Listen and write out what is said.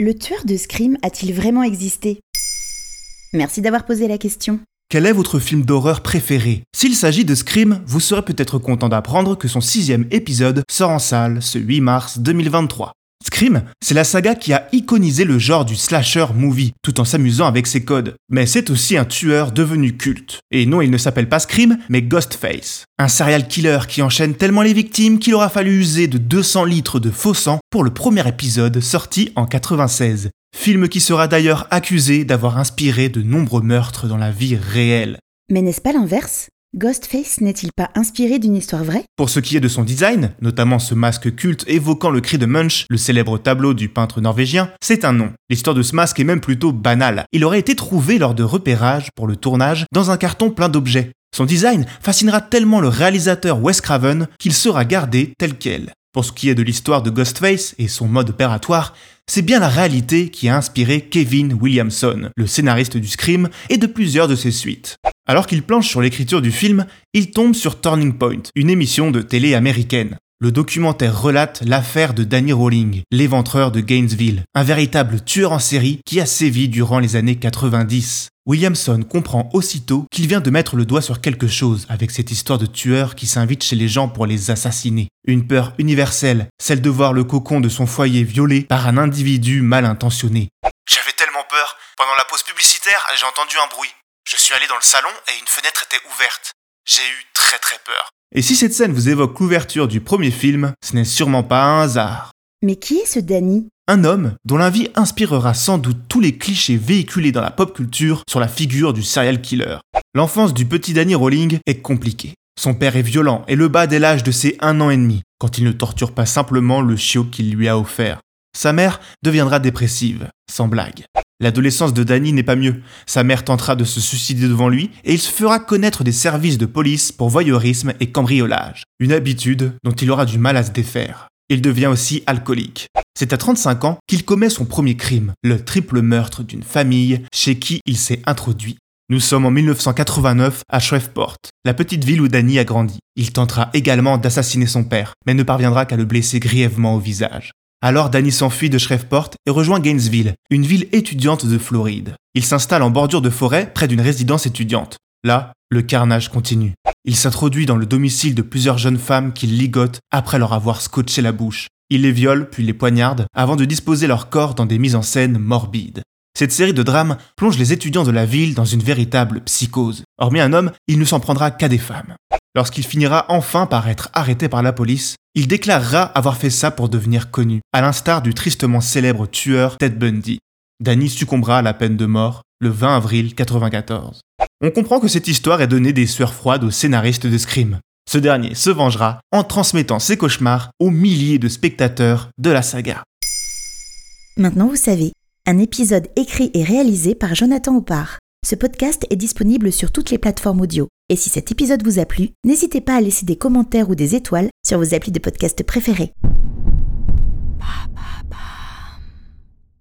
Le tueur de Scream a-t-il vraiment existé? Merci d'avoir posé la question. Quel est votre film d'horreur préféré? S'il s'agit de Scream, vous serez peut-être content d'apprendre que son sixième épisode sort en salle ce 8 mars 2023. Scream, c'est la saga qui a iconisé le genre du slasher movie, tout en s'amusant avec ses codes. Mais c'est aussi un tueur devenu culte. Et non, il ne s'appelle pas Scream, mais Ghostface. Un serial killer qui enchaîne tellement les victimes qu'il aura fallu user de 200 litres de faux sang pour le premier épisode sorti en 96. Film qui sera d'ailleurs accusé d'avoir inspiré de nombreux meurtres dans la vie réelle. Mais n'est-ce pas l'inverse? Ghostface n'est-il pas inspiré d'une histoire vraie? Pour ce qui est de son design, notamment ce masque culte évoquant le cri de Munch, le célèbre tableau du peintre norvégien, c'est un nom. L'histoire de ce masque est même plutôt banale. Il aurait été trouvé lors de repérage pour le tournage dans un carton plein d'objets. Son design fascinera tellement le réalisateur Wes Craven qu'il sera gardé tel quel. Pour ce qui est de l'histoire de Ghostface et son mode opératoire, c'est bien la réalité qui a inspiré Kevin Williamson, le scénariste du Scream et de plusieurs de ses suites. Alors qu'il planche sur l'écriture du film, il tombe sur Turning Point, une émission de télé américaine. Le documentaire relate l'affaire de Danny Rowling, l'éventreur de Gainesville, un véritable tueur en série qui a sévi durant les années 90. Williamson comprend aussitôt qu'il vient de mettre le doigt sur quelque chose avec cette histoire de tueur qui s'invite chez les gens pour les assassiner. Une peur universelle, celle de voir le cocon de son foyer violé par un individu mal intentionné. J'avais tellement peur. Pendant la pause publicitaire, j'ai entendu un bruit. Je suis allé dans le salon et une fenêtre était ouverte. J'ai eu très très peur. Et si cette scène vous évoque l'ouverture du premier film, ce n'est sûrement pas un hasard. Mais qui est ce Danny? Un homme dont la vie inspirera sans doute tous les clichés véhiculés dans la pop culture sur la figure du serial killer. L'enfance du petit Danny Rowling est compliquée. Son père est violent et le bat dès l'âge de ses un an et demi, quand il ne torture pas simplement le chiot qu'il lui a offert. Sa mère deviendra dépressive, sans blague. L'adolescence de Danny n'est pas mieux. Sa mère tentera de se suicider devant lui et il se fera connaître des services de police pour voyeurisme et cambriolage. Une habitude dont il aura du mal à se défaire. Il devient aussi alcoolique. C'est à 35 ans qu'il commet son premier crime, le triple meurtre d'une famille chez qui il s'est introduit. Nous sommes en 1989 à Shreveport, la petite ville où Danny a grandi. Il tentera également d'assassiner son père, mais ne parviendra qu'à le blesser grièvement au visage. Alors Danny s'enfuit de Shreveport et rejoint Gainesville, une ville étudiante de Floride. Il s'installe en bordure de forêt près d'une résidence étudiante. Là, le carnage continue. Il s'introduit dans le domicile de plusieurs jeunes femmes qu'il ligote après leur avoir scotché la bouche. Il les viole puis les poignarde avant de disposer leur corps dans des mises en scène morbides. Cette série de drames plonge les étudiants de la ville dans une véritable psychose. Hormis un homme, il ne s'en prendra qu'à des femmes. Lorsqu'il finira enfin par être arrêté par la police, il déclarera avoir fait ça pour devenir connu, à l'instar du tristement célèbre tueur Ted Bundy. Danny succombera à la peine de mort le 20 avril 1994. On comprend que cette histoire est donnée des sueurs froides au scénariste de Scream. Ce dernier se vengera en transmettant ses cauchemars aux milliers de spectateurs de la saga. Maintenant vous savez, un épisode écrit et réalisé par Jonathan Oppard. Ce podcast est disponible sur toutes les plateformes audio. Et si cet épisode vous a plu, n'hésitez pas à laisser des commentaires ou des étoiles sur vos applis de podcast préférés.